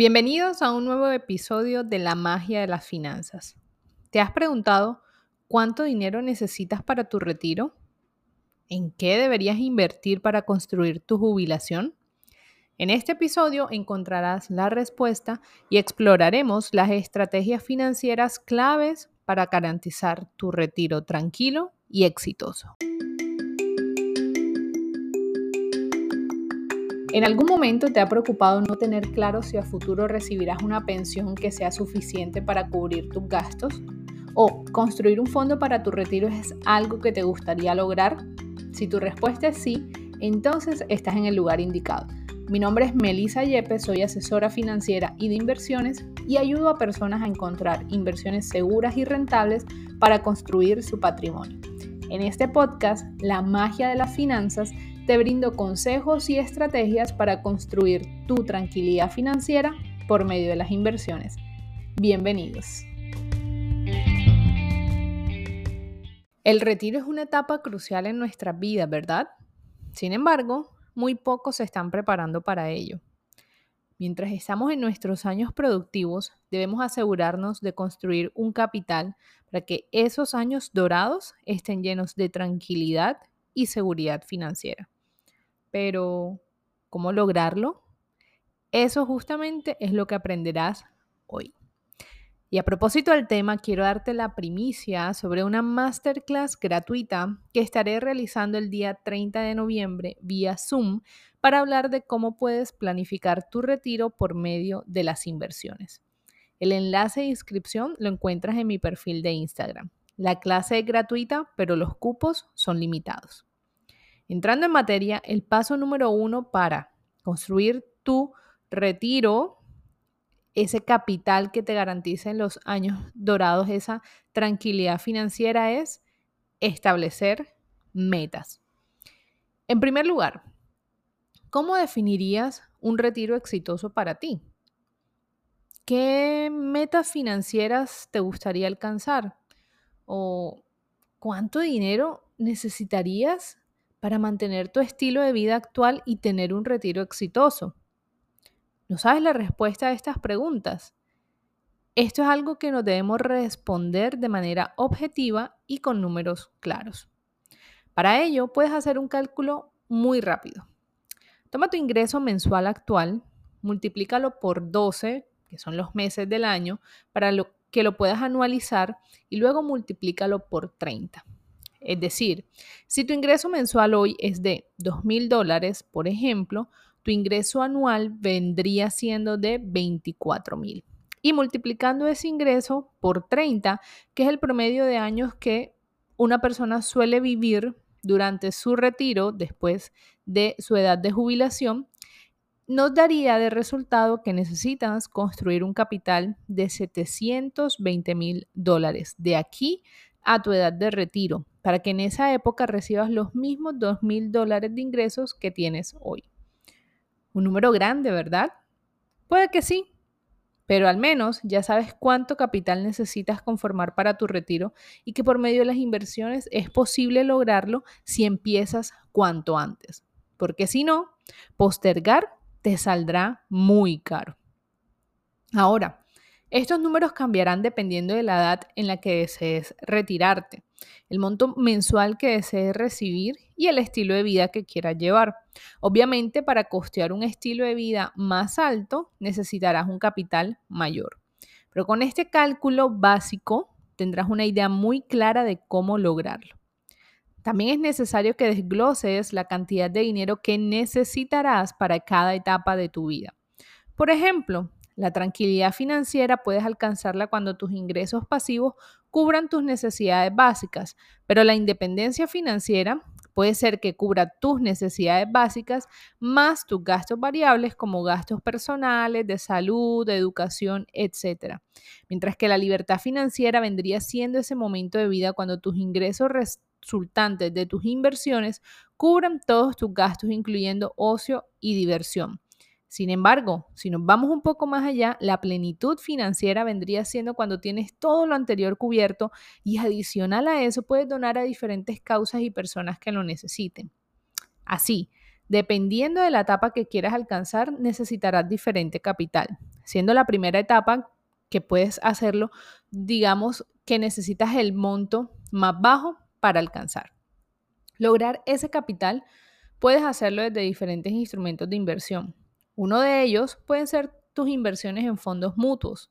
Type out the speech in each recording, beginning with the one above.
Bienvenidos a un nuevo episodio de La magia de las finanzas. ¿Te has preguntado cuánto dinero necesitas para tu retiro? ¿En qué deberías invertir para construir tu jubilación? En este episodio encontrarás la respuesta y exploraremos las estrategias financieras claves para garantizar tu retiro tranquilo y exitoso. ¿En algún momento te ha preocupado no tener claro si a futuro recibirás una pensión que sea suficiente para cubrir tus gastos? ¿O construir un fondo para tu retiro es algo que te gustaría lograr? Si tu respuesta es sí, entonces estás en el lugar indicado. Mi nombre es Melissa Yepes, soy asesora financiera y de inversiones y ayudo a personas a encontrar inversiones seguras y rentables para construir su patrimonio. En este podcast, La magia de las finanzas, te brindo consejos y estrategias para construir tu tranquilidad financiera por medio de las inversiones. Bienvenidos. El retiro es una etapa crucial en nuestra vida, ¿verdad? Sin embargo, muy pocos se están preparando para ello. Mientras estamos en nuestros años productivos, debemos asegurarnos de construir un capital para que esos años dorados estén llenos de tranquilidad y seguridad financiera. Pero, ¿cómo lograrlo? Eso justamente es lo que aprenderás hoy. Y a propósito del tema, quiero darte la primicia sobre una masterclass gratuita que estaré realizando el día 30 de noviembre vía Zoom para hablar de cómo puedes planificar tu retiro por medio de las inversiones. El enlace de inscripción lo encuentras en mi perfil de Instagram. La clase es gratuita, pero los cupos son limitados. Entrando en materia, el paso número uno para construir tu retiro, ese capital que te garantiza en los años dorados esa tranquilidad financiera es establecer metas. En primer lugar, ¿cómo definirías un retiro exitoso para ti? ¿Qué metas financieras te gustaría alcanzar? ¿O cuánto dinero necesitarías para mantener tu estilo de vida actual y tener un retiro exitoso? ¿No sabes la respuesta a estas preguntas? Esto es algo que nos debemos responder de manera objetiva y con números claros. Para ello, puedes hacer un cálculo muy rápido. Toma tu ingreso mensual actual, multiplícalo por 12, que son los meses del año, para que lo puedas anualizar y luego multiplícalo por 30. Es decir, si tu ingreso mensual hoy es de $2,000 mil dólares, por ejemplo, tu ingreso anual vendría siendo de 24 mil. Y multiplicando ese ingreso por 30, que es el promedio de años que una persona suele vivir durante su retiro después de su edad de jubilación, nos daría de resultado que necesitas construir un capital de 720 mil dólares de aquí a tu edad de retiro para que en esa época recibas los mismos 2 mil dólares de ingresos que tienes hoy. Un número grande, ¿verdad? Puede que sí, pero al menos ya sabes cuánto capital necesitas conformar para tu retiro y que por medio de las inversiones es posible lograrlo si empiezas cuanto antes. Porque si no, postergar te saldrá muy caro. Ahora, estos números cambiarán dependiendo de la edad en la que desees retirarte, el monto mensual que desees recibir y el estilo de vida que quieras llevar. Obviamente, para costear un estilo de vida más alto, necesitarás un capital mayor. Pero con este cálculo básico tendrás una idea muy clara de cómo lograrlo. También es necesario que desgloses la cantidad de dinero que necesitarás para cada etapa de tu vida. Por ejemplo, la tranquilidad financiera puedes alcanzarla cuando tus ingresos pasivos cubran tus necesidades básicas, pero la independencia financiera puede ser que cubra tus necesidades básicas más tus gastos variables como gastos personales, de salud, de educación, etc. Mientras que la libertad financiera vendría siendo ese momento de vida cuando tus ingresos resultantes de tus inversiones cubran todos tus gastos, incluyendo ocio y diversión. Sin embargo, si nos vamos un poco más allá, la plenitud financiera vendría siendo cuando tienes todo lo anterior cubierto y adicional a eso puedes donar a diferentes causas y personas que lo necesiten. Así, Dependiendo de la etapa que quieras alcanzar, necesitarás diferente capital. Siendo la primera etapa que puedes hacerlo, digamos que necesitas el monto más bajo para alcanzar. Lograr ese capital puedes hacerlo desde diferentes instrumentos de inversión. Uno de ellos pueden ser tus inversiones en fondos mutuos,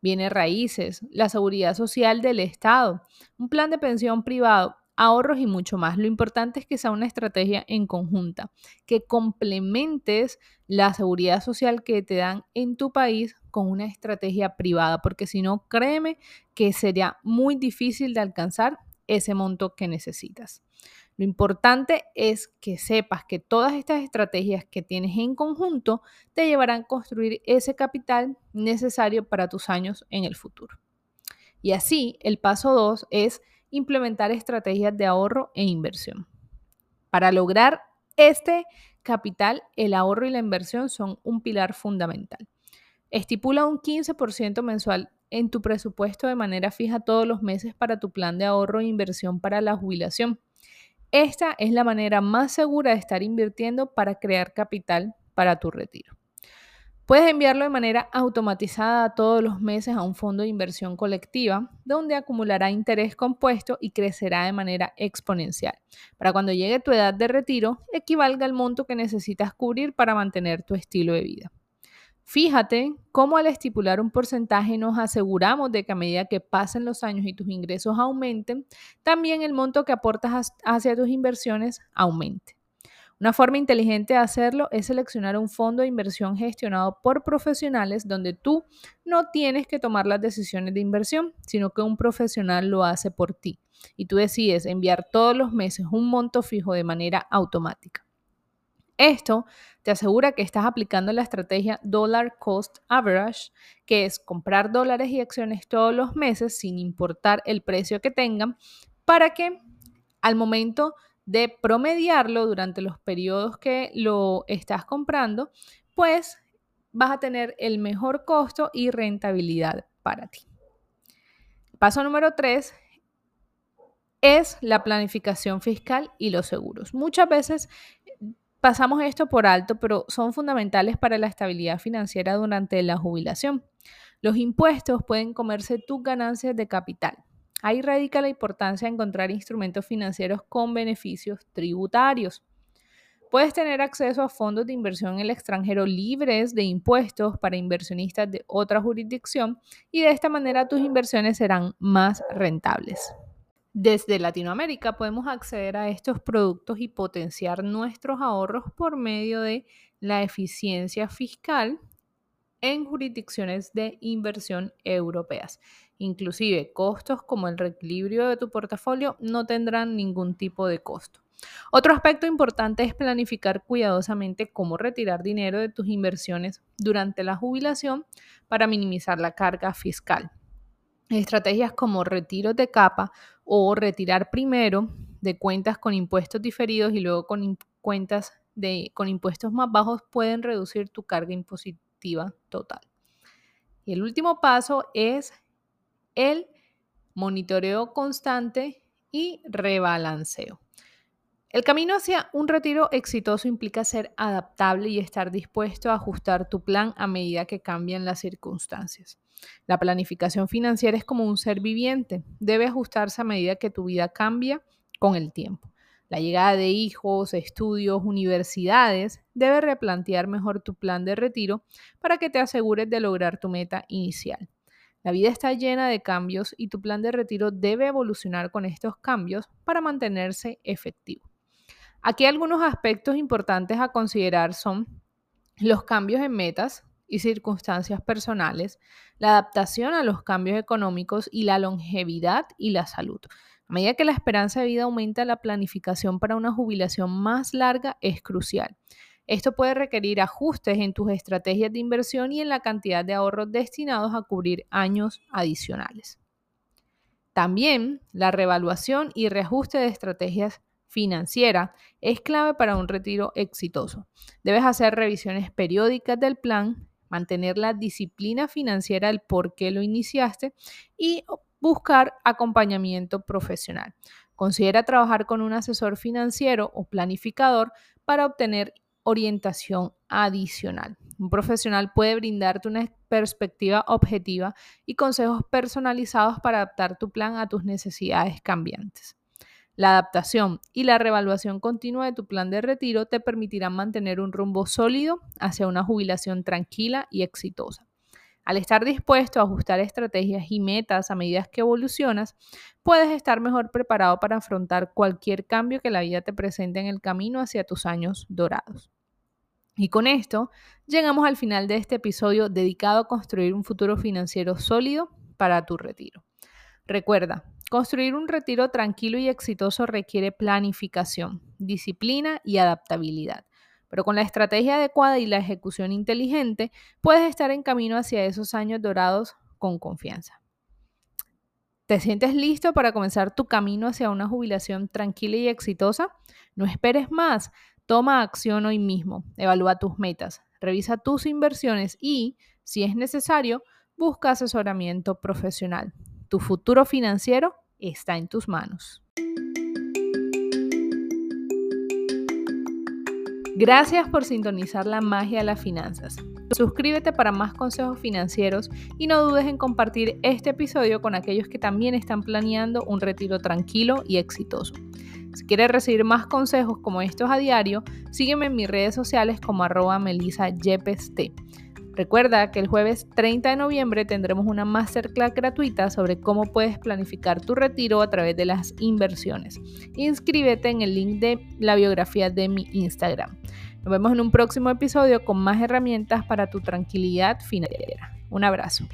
bienes raíces, la seguridad social del Estado, un plan de pensión privado, ahorros y mucho más. Lo importante es que sea una estrategia en conjunta, que complementes la seguridad social que te dan en tu país con una estrategia privada, porque si no, créeme que sería muy difícil de alcanzar ese monto que necesitas. Lo importante es que sepas que todas estas estrategias que tienes en conjunto te llevarán a construir ese capital necesario para tus años en el futuro. Y así, el paso 2 es implementar estrategias de ahorro e inversión. Para lograr este capital, el ahorro y la inversión son un pilar fundamental. Estipula un 15% mensual en tu presupuesto de manera fija todos los meses para tu plan de ahorro e inversión para la jubilación. Esta es la manera más segura de estar invirtiendo para crear capital para tu retiro. Puedes enviarlo de manera automatizada todos los meses a un fondo de inversión colectiva, donde acumulará interés compuesto y crecerá de manera exponencial. Para cuando llegue tu edad de retiro, equivalga al monto que necesitas cubrir para mantener tu estilo de vida. Fíjate cómo al estipular un porcentaje nos aseguramos de que a medida que pasen los años y tus ingresos aumenten, también el monto que aportas hacia tus inversiones aumente. Una forma inteligente de hacerlo es seleccionar un fondo de inversión gestionado por profesionales donde tú no tienes que tomar las decisiones de inversión, sino que un profesional lo hace por ti y tú decides enviar todos los meses un monto fijo de manera automática. Esto te asegura que estás aplicando la estrategia Dollar Cost Average, que es comprar dólares y acciones todos los meses sin importar el precio que tengan, para que al momento de promediarlo durante los periodos que lo estás comprando, pues vas a tener el mejor costo y rentabilidad para ti. Paso número 3 es la planificación fiscal y los seguros. Muchas veces Pasamos esto por alto, pero son fundamentales para la estabilidad financiera durante la jubilación. Los impuestos pueden comerse tus ganancias de capital. Ahí radica la importancia de encontrar instrumentos financieros con beneficios tributarios. Puedes tener acceso a fondos de inversión en el extranjero libres de impuestos para inversionistas de otra jurisdicción y de esta manera tus inversiones serán más rentables. Desde Latinoamérica podemos acceder a estos productos y potenciar nuestros ahorros por medio de la eficiencia fiscal en jurisdicciones de inversión europeas. Inclusive costos como el reequilibrio de tu portafolio no tendrán ningún tipo de costo. Otro aspecto importante es planificar cuidadosamente cómo retirar dinero de tus inversiones durante la jubilación para minimizar la carga fiscal. Estrategias como retiros de capa o retirar primero de cuentas con impuestos diferidos y luego con cuentas de, con impuestos más bajos pueden reducir tu carga impositiva total. Y el último paso es el monitoreo constante y rebalanceo. El camino hacia un retiro exitoso implica ser adaptable y estar dispuesto a ajustar tu plan a medida que cambian las circunstancias. La planificación financiera es como un ser viviente, debe ajustarse a medida que tu vida cambia con el tiempo. La llegada de hijos, estudios, universidades, debe replantear mejor tu plan de retiro para que te asegures de lograr tu meta inicial. La vida está llena de cambios y tu plan de retiro debe evolucionar con estos cambios para mantenerse efectivo. Aquí algunos aspectos importantes a considerar son los cambios en metas, y circunstancias personales, la adaptación a los cambios económicos y la longevidad y la salud. A medida que la esperanza de vida aumenta, la planificación para una jubilación más larga es crucial. Esto puede requerir ajustes en tus estrategias de inversión y en la cantidad de ahorros destinados a cubrir años adicionales. También la revaluación y reajuste de estrategias financieras es clave para un retiro exitoso. Debes hacer revisiones periódicas del plan mantener la disciplina financiera del por qué lo iniciaste y buscar acompañamiento profesional. Considera trabajar con un asesor financiero o planificador para obtener orientación adicional. Un profesional puede brindarte una perspectiva objetiva y consejos personalizados para adaptar tu plan a tus necesidades cambiantes. La adaptación y la revaluación continua de tu plan de retiro te permitirán mantener un rumbo sólido hacia una jubilación tranquila y exitosa. Al estar dispuesto a ajustar estrategias y metas a medida que evolucionas, puedes estar mejor preparado para afrontar cualquier cambio que la vida te presente en el camino hacia tus años dorados. Y con esto llegamos al final de este episodio dedicado a construir un futuro financiero sólido para tu retiro. Recuerda, construir un retiro tranquilo y exitoso requiere planificación, disciplina y adaptabilidad. Pero con la estrategia adecuada y la ejecución inteligente, puedes estar en camino hacia esos años dorados con confianza. ¿Te sientes listo para comenzar tu camino hacia una jubilación tranquila y exitosa? No esperes más. Toma acción hoy mismo. Evalúa tus metas. Revisa tus inversiones y, si es necesario, busca asesoramiento profesional. Tu futuro financiero está en tus manos. Gracias por sintonizar la magia de las finanzas. Suscríbete para más consejos financieros y no dudes en compartir este episodio con aquellos que también están planeando un retiro tranquilo y exitoso. Si quieres recibir más consejos como estos a diario, sígueme en mis redes sociales como arroba Recuerda que el jueves 30 de noviembre tendremos una masterclass gratuita sobre cómo puedes planificar tu retiro a través de las inversiones. Inscríbete en el link de la biografía de mi Instagram. Nos vemos en un próximo episodio con más herramientas para tu tranquilidad financiera. Un abrazo.